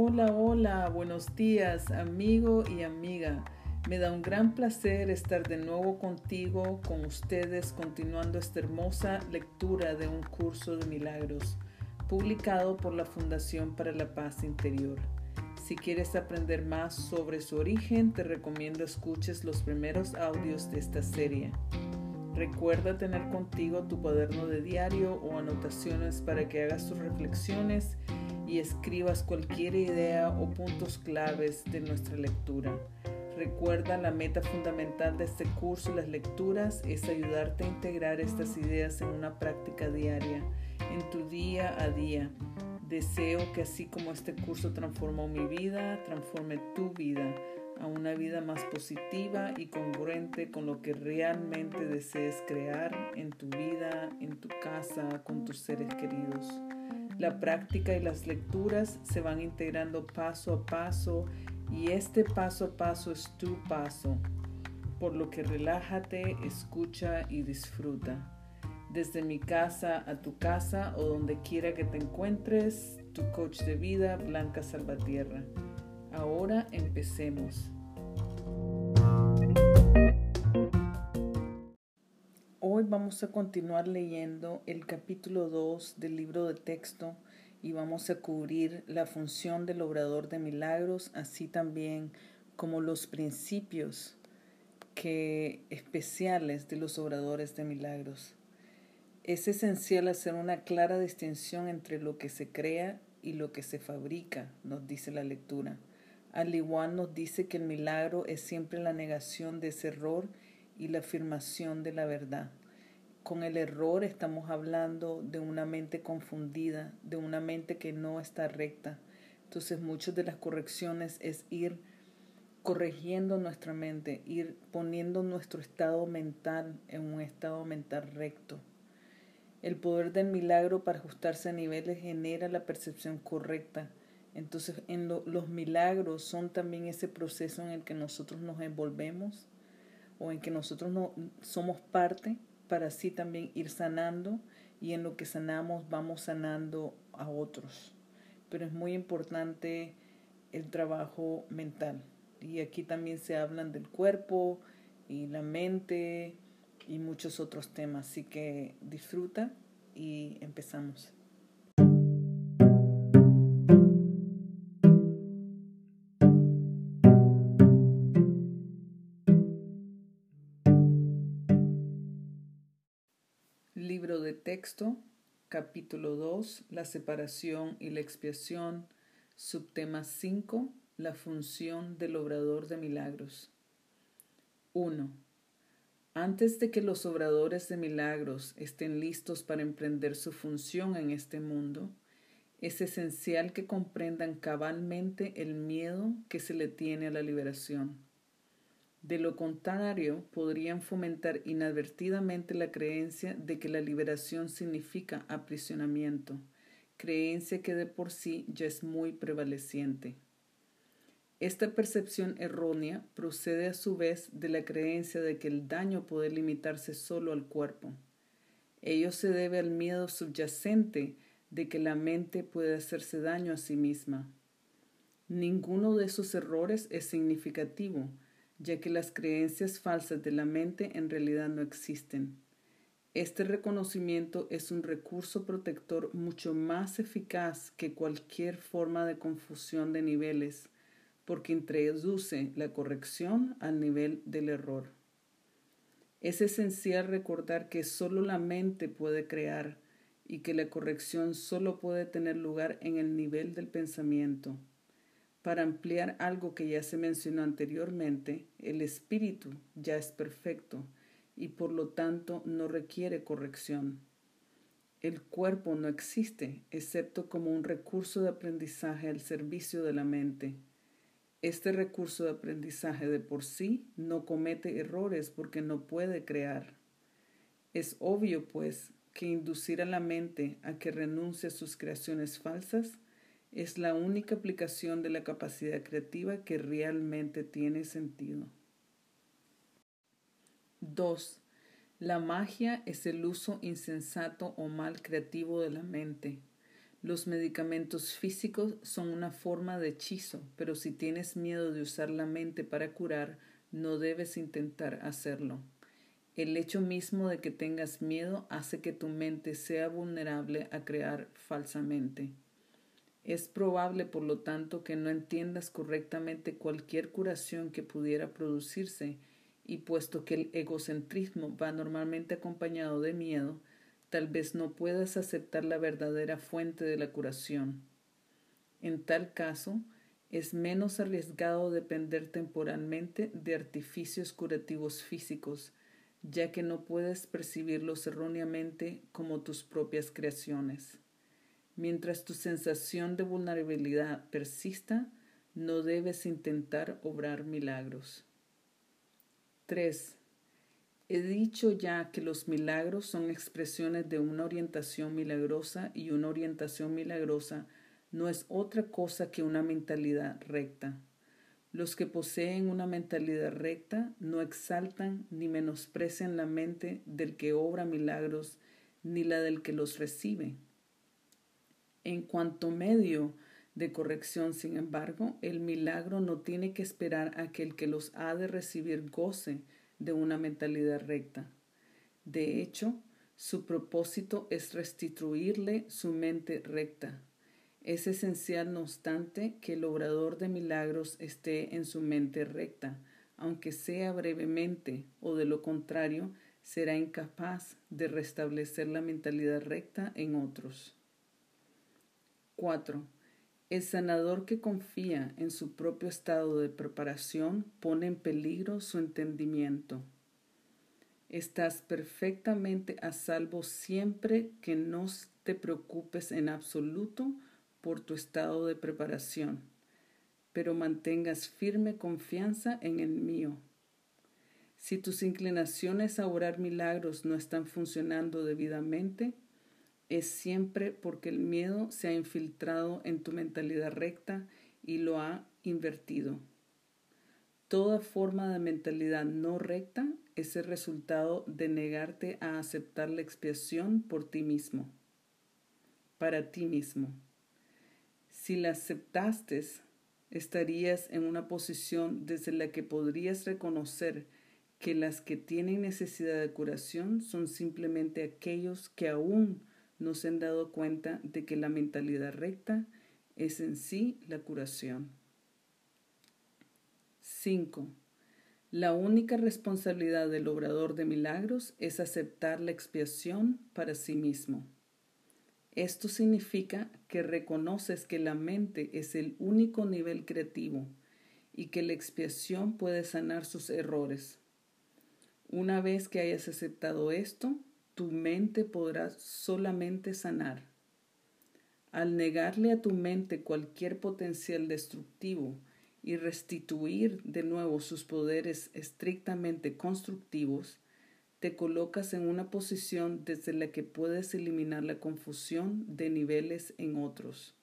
Hola, hola, buenos días, amigo y amiga. Me da un gran placer estar de nuevo contigo, con ustedes, continuando esta hermosa lectura de un curso de milagros, publicado por la Fundación para la Paz Interior. Si quieres aprender más sobre su origen, te recomiendo escuches los primeros audios de esta serie. Recuerda tener contigo tu cuaderno de diario o anotaciones para que hagas tus reflexiones y escribas cualquier idea o puntos claves de nuestra lectura. Recuerda, la meta fundamental de este curso y las lecturas es ayudarte a integrar estas ideas en una práctica diaria, en tu día a día. Deseo que así como este curso transformó mi vida, transforme tu vida a una vida más positiva y congruente con lo que realmente desees crear en tu vida, en tu casa, con tus seres queridos. La práctica y las lecturas se van integrando paso a paso y este paso a paso es tu paso, por lo que relájate, escucha y disfruta. Desde mi casa a tu casa o donde quiera que te encuentres, tu coach de vida, Blanca Salvatierra. Ahora empecemos. Vamos a continuar leyendo el capítulo 2 del libro de texto y vamos a cubrir la función del obrador de milagros, así también como los principios que, especiales de los obradores de milagros. Es esencial hacer una clara distinción entre lo que se crea y lo que se fabrica, nos dice la lectura. Al igual nos dice que el milagro es siempre la negación de ese error y la afirmación de la verdad con el error estamos hablando de una mente confundida, de una mente que no está recta. Entonces muchas de las correcciones es ir corrigiendo nuestra mente, ir poniendo nuestro estado mental en un estado mental recto. El poder del milagro para ajustarse a niveles genera la percepción correcta. Entonces en los milagros son también ese proceso en el que nosotros nos envolvemos o en que nosotros no somos parte para así también ir sanando y en lo que sanamos vamos sanando a otros. Pero es muy importante el trabajo mental. Y aquí también se hablan del cuerpo y la mente y muchos otros temas. Así que disfruta y empezamos. Texto, capítulo 2, la separación y la expiación, subtema 5, la función del obrador de milagros. 1. Antes de que los obradores de milagros estén listos para emprender su función en este mundo, es esencial que comprendan cabalmente el miedo que se le tiene a la liberación de lo contrario, podrían fomentar inadvertidamente la creencia de que la liberación significa aprisionamiento, creencia que de por sí ya es muy prevaleciente. Esta percepción errónea procede a su vez de la creencia de que el daño puede limitarse solo al cuerpo. Ello se debe al miedo subyacente de que la mente puede hacerse daño a sí misma. Ninguno de esos errores es significativo, ya que las creencias falsas de la mente en realidad no existen. Este reconocimiento es un recurso protector mucho más eficaz que cualquier forma de confusión de niveles, porque introduce la corrección al nivel del error. Es esencial recordar que solo la mente puede crear y que la corrección solo puede tener lugar en el nivel del pensamiento. Para ampliar algo que ya se mencionó anteriormente, el espíritu ya es perfecto y por lo tanto no requiere corrección. El cuerpo no existe excepto como un recurso de aprendizaje al servicio de la mente. Este recurso de aprendizaje de por sí no comete errores porque no puede crear. Es obvio, pues, que inducir a la mente a que renuncie a sus creaciones falsas es la única aplicación de la capacidad creativa que realmente tiene sentido. 2. La magia es el uso insensato o mal creativo de la mente. Los medicamentos físicos son una forma de hechizo, pero si tienes miedo de usar la mente para curar, no debes intentar hacerlo. El hecho mismo de que tengas miedo hace que tu mente sea vulnerable a crear falsamente. Es probable, por lo tanto, que no entiendas correctamente cualquier curación que pudiera producirse, y puesto que el egocentrismo va normalmente acompañado de miedo, tal vez no puedas aceptar la verdadera fuente de la curación. En tal caso, es menos arriesgado depender temporalmente de artificios curativos físicos, ya que no puedes percibirlos erróneamente como tus propias creaciones. Mientras tu sensación de vulnerabilidad persista, no debes intentar obrar milagros. 3. He dicho ya que los milagros son expresiones de una orientación milagrosa y una orientación milagrosa no es otra cosa que una mentalidad recta. Los que poseen una mentalidad recta no exaltan ni menosprecian la mente del que obra milagros ni la del que los recibe. En cuanto medio de corrección, sin embargo, el milagro no tiene que esperar a que el que los ha de recibir goce de una mentalidad recta. De hecho, su propósito es restituirle su mente recta, es esencial, no obstante, que el obrador de milagros esté en su mente recta, aunque sea brevemente, o de lo contrario, será incapaz de restablecer la mentalidad recta en otros. 4. El sanador que confía en su propio estado de preparación pone en peligro su entendimiento. Estás perfectamente a salvo siempre que no te preocupes en absoluto por tu estado de preparación, pero mantengas firme confianza en el mío. Si tus inclinaciones a orar milagros no están funcionando debidamente, es siempre porque el miedo se ha infiltrado en tu mentalidad recta y lo ha invertido. Toda forma de mentalidad no recta es el resultado de negarte a aceptar la expiación por ti mismo, para ti mismo. Si la aceptaste, estarías en una posición desde la que podrías reconocer que las que tienen necesidad de curación son simplemente aquellos que aún no se han dado cuenta de que la mentalidad recta es en sí la curación. 5. La única responsabilidad del obrador de milagros es aceptar la expiación para sí mismo. Esto significa que reconoces que la mente es el único nivel creativo y que la expiación puede sanar sus errores. Una vez que hayas aceptado esto, tu mente podrá solamente sanar. Al negarle a tu mente cualquier potencial destructivo y restituir de nuevo sus poderes estrictamente constructivos, te colocas en una posición desde la que puedes eliminar la confusión de niveles en otros.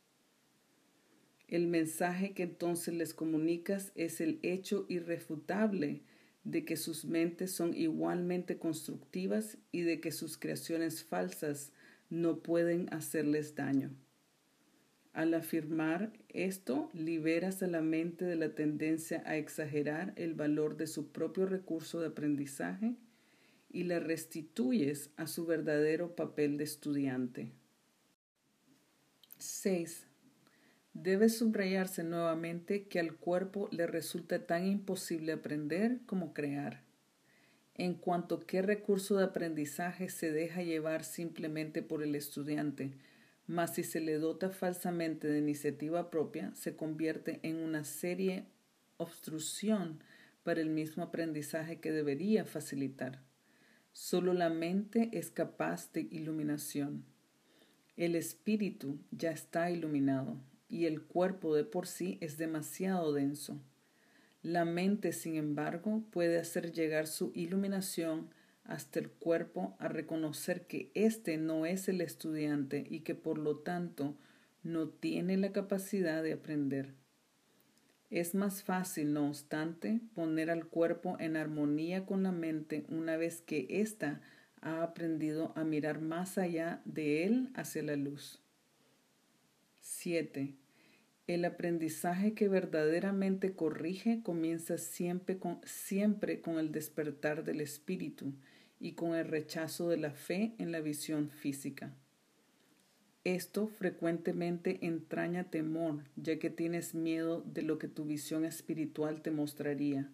El mensaje que entonces les comunicas es el hecho irrefutable de que sus mentes son igualmente constructivas y de que sus creaciones falsas no pueden hacerles daño. Al afirmar esto, liberas a la mente de la tendencia a exagerar el valor de su propio recurso de aprendizaje y la restituyes a su verdadero papel de estudiante. 6. Debe subrayarse nuevamente que al cuerpo le resulta tan imposible aprender como crear. En cuanto qué recurso de aprendizaje se deja llevar simplemente por el estudiante, mas si se le dota falsamente de iniciativa propia, se convierte en una serie obstrucción para el mismo aprendizaje que debería facilitar. Solo la mente es capaz de iluminación. El espíritu ya está iluminado y el cuerpo de por sí es demasiado denso. La mente, sin embargo, puede hacer llegar su iluminación hasta el cuerpo a reconocer que éste no es el estudiante y que por lo tanto no tiene la capacidad de aprender. Es más fácil, no obstante, poner al cuerpo en armonía con la mente una vez que ésta ha aprendido a mirar más allá de él hacia la luz. 7. El aprendizaje que verdaderamente corrige comienza siempre con, siempre con el despertar del espíritu y con el rechazo de la fe en la visión física. Esto frecuentemente entraña temor, ya que tienes miedo de lo que tu visión espiritual te mostraría.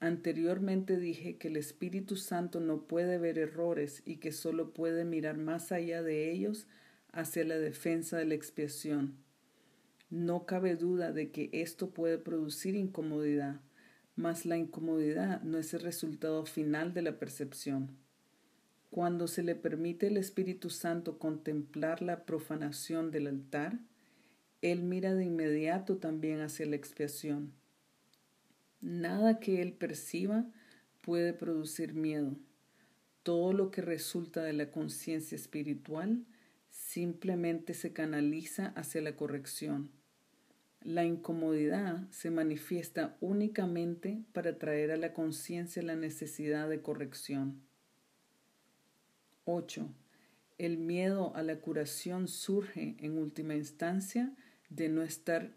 Anteriormente dije que el Espíritu Santo no puede ver errores y que solo puede mirar más allá de ellos hacia la defensa de la expiación. No cabe duda de que esto puede producir incomodidad, mas la incomodidad no es el resultado final de la percepción. Cuando se le permite al Espíritu Santo contemplar la profanación del altar, Él mira de inmediato también hacia la expiación. Nada que Él perciba puede producir miedo. Todo lo que resulta de la conciencia espiritual simplemente se canaliza hacia la corrección. La incomodidad se manifiesta únicamente para traer a la conciencia la necesidad de corrección. 8. El miedo a la curación surge en última instancia de no estar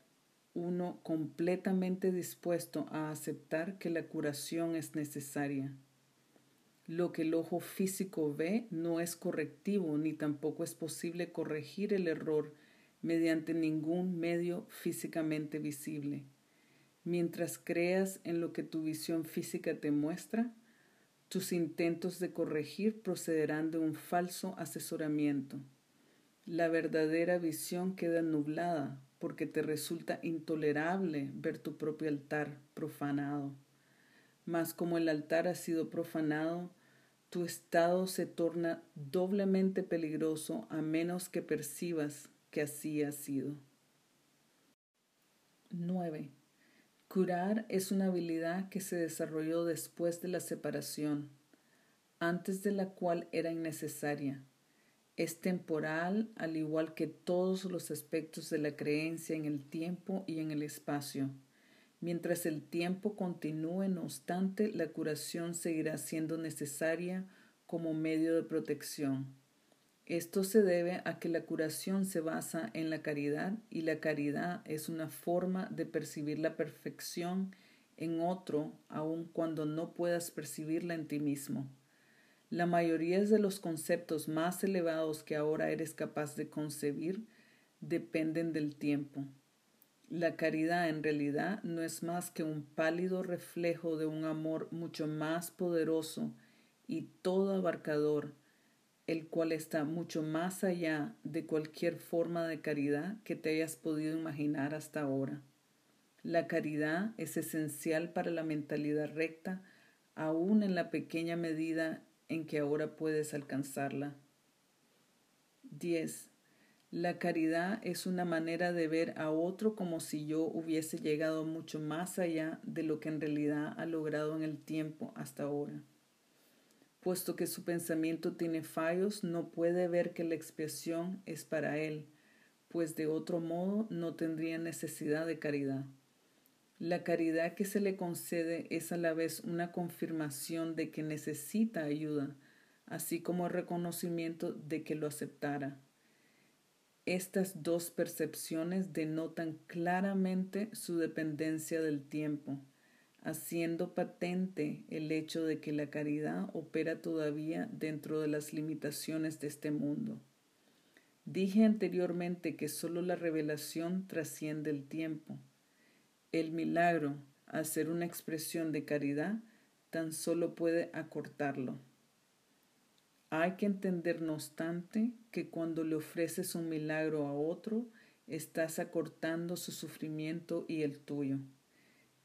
uno completamente dispuesto a aceptar que la curación es necesaria. Lo que el ojo físico ve no es correctivo ni tampoco es posible corregir el error mediante ningún medio físicamente visible. Mientras creas en lo que tu visión física te muestra, tus intentos de corregir procederán de un falso asesoramiento. La verdadera visión queda nublada porque te resulta intolerable ver tu propio altar profanado. Mas como el altar ha sido profanado, tu estado se torna doblemente peligroso a menos que percibas que así ha sido. 9. Curar es una habilidad que se desarrolló después de la separación, antes de la cual era innecesaria. Es temporal, al igual que todos los aspectos de la creencia en el tiempo y en el espacio. Mientras el tiempo continúe, no obstante, la curación seguirá siendo necesaria como medio de protección. Esto se debe a que la curación se basa en la caridad y la caridad es una forma de percibir la perfección en otro aun cuando no puedas percibirla en ti mismo. La mayoría de los conceptos más elevados que ahora eres capaz de concebir dependen del tiempo. La caridad en realidad no es más que un pálido reflejo de un amor mucho más poderoso y todo abarcador el cual está mucho más allá de cualquier forma de caridad que te hayas podido imaginar hasta ahora. La caridad es esencial para la mentalidad recta, aún en la pequeña medida en que ahora puedes alcanzarla. 10. La caridad es una manera de ver a otro como si yo hubiese llegado mucho más allá de lo que en realidad ha logrado en el tiempo hasta ahora puesto que su pensamiento tiene fallos, no puede ver que la expiación es para él, pues de otro modo no tendría necesidad de caridad. La caridad que se le concede es a la vez una confirmación de que necesita ayuda, así como reconocimiento de que lo aceptara. Estas dos percepciones denotan claramente su dependencia del tiempo haciendo patente el hecho de que la caridad opera todavía dentro de las limitaciones de este mundo. Dije anteriormente que sólo la revelación trasciende el tiempo. El milagro, al ser una expresión de caridad, tan solo puede acortarlo. Hay que entender, no obstante, que cuando le ofreces un milagro a otro, estás acortando su sufrimiento y el tuyo.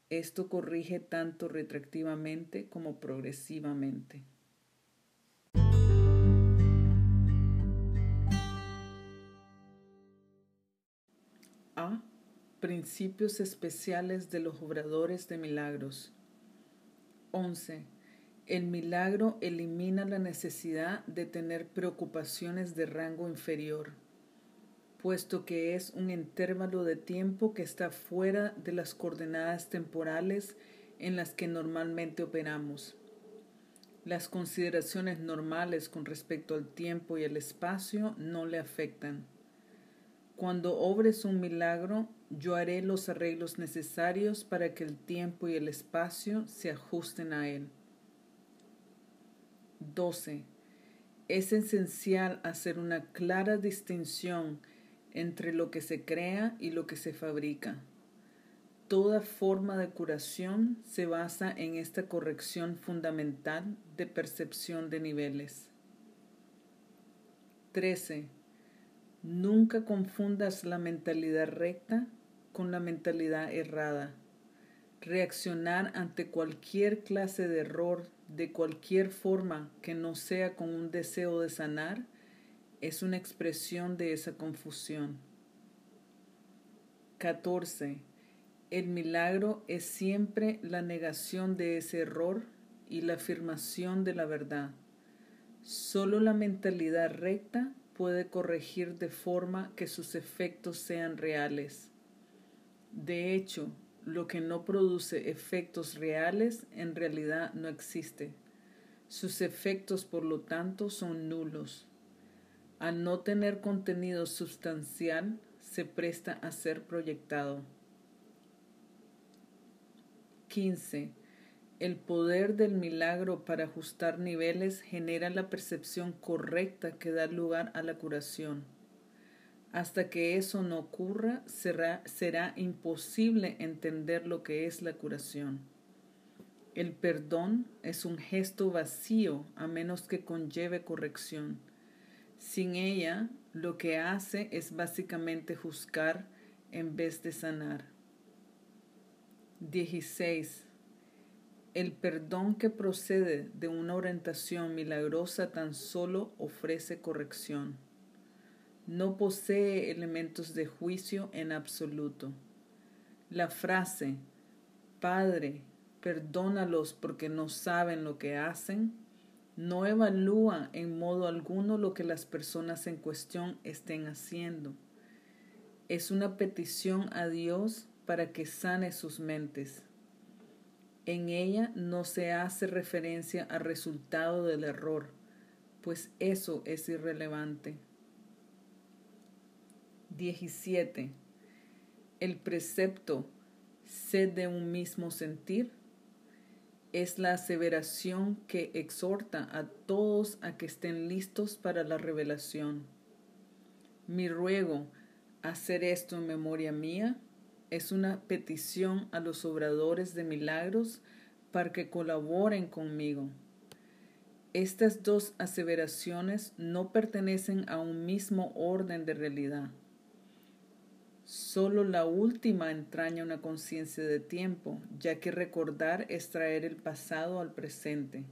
Esto corrige tanto retroactivamente como progresivamente. A. Principios especiales de los obradores de milagros. 11. El milagro elimina la necesidad de tener preocupaciones de rango inferior puesto que es un intervalo de tiempo que está fuera de las coordenadas temporales en las que normalmente operamos. Las consideraciones normales con respecto al tiempo y el espacio no le afectan. Cuando obres un milagro, yo haré los arreglos necesarios para que el tiempo y el espacio se ajusten a él. 12. Es esencial hacer una clara distinción entre lo que se crea y lo que se fabrica. Toda forma de curación se basa en esta corrección fundamental de percepción de niveles. 13. Nunca confundas la mentalidad recta con la mentalidad errada. Reaccionar ante cualquier clase de error de cualquier forma que no sea con un deseo de sanar es una expresión de esa confusión. 14. El milagro es siempre la negación de ese error y la afirmación de la verdad. Solo la mentalidad recta puede corregir de forma que sus efectos sean reales. De hecho, lo que no produce efectos reales en realidad no existe. Sus efectos, por lo tanto, son nulos. Al no tener contenido sustancial, se presta a ser proyectado. 15. El poder del milagro para ajustar niveles genera la percepción correcta que da lugar a la curación. Hasta que eso no ocurra, será, será imposible entender lo que es la curación. El perdón es un gesto vacío a menos que conlleve corrección. Sin ella, lo que hace es básicamente juzgar en vez de sanar. 16. El perdón que procede de una orientación milagrosa tan solo ofrece corrección no posee elementos de juicio en absoluto. La frase, Padre, perdónalos porque no saben lo que hacen, no evalúa en modo alguno lo que las personas en cuestión estén haciendo. Es una petición a Dios para que sane sus mentes. En ella no se hace referencia al resultado del error, pues eso es irrelevante. 17. El precepto sed de un mismo sentir es la aseveración que exhorta a todos a que estén listos para la revelación. Mi ruego, hacer esto en memoria mía, es una petición a los obradores de milagros para que colaboren conmigo. Estas dos aseveraciones no pertenecen a un mismo orden de realidad. Solo la última entraña una conciencia de tiempo, ya que recordar es traer el pasado al presente.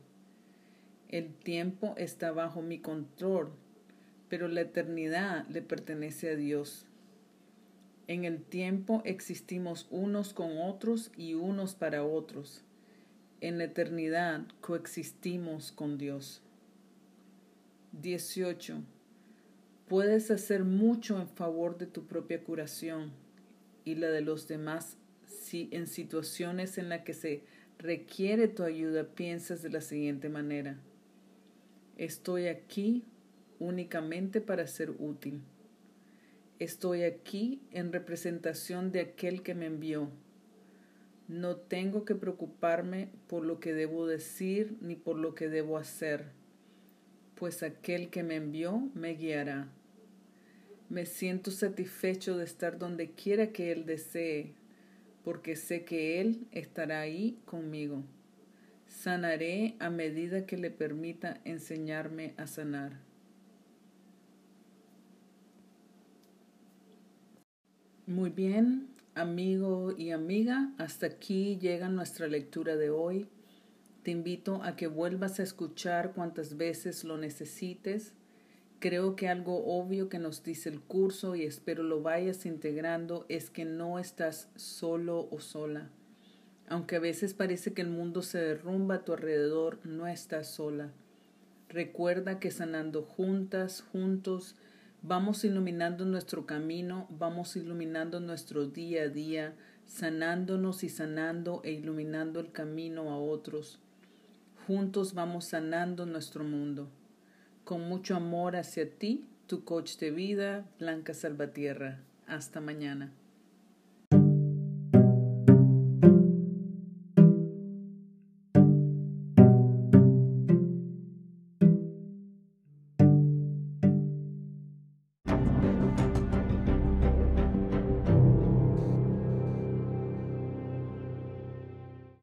El tiempo está bajo mi control, pero la eternidad le pertenece a Dios. En el tiempo existimos unos con otros y unos para otros. En la eternidad coexistimos con Dios. 18. Puedes hacer mucho en favor de tu propia curación y la de los demás si en situaciones en las que se requiere tu ayuda piensas de la siguiente manera. Estoy aquí únicamente para ser útil. Estoy aquí en representación de aquel que me envió. No tengo que preocuparme por lo que debo decir ni por lo que debo hacer, pues aquel que me envió me guiará. Me siento satisfecho de estar donde quiera que Él desee, porque sé que Él estará ahí conmigo. Sanaré a medida que le permita enseñarme a sanar. Muy bien, amigo y amiga, hasta aquí llega nuestra lectura de hoy. Te invito a que vuelvas a escuchar cuantas veces lo necesites Creo que algo obvio que nos dice el curso y espero lo vayas integrando es que no estás solo o sola. Aunque a veces parece que el mundo se derrumba a tu alrededor, no estás sola. Recuerda que sanando juntas, juntos, vamos iluminando nuestro camino, vamos iluminando nuestro día a día, sanándonos y sanando e iluminando el camino a otros. Juntos vamos sanando nuestro mundo con mucho amor hacia ti Tu coach de vida, Blanca Salvatierra. Hasta mañana.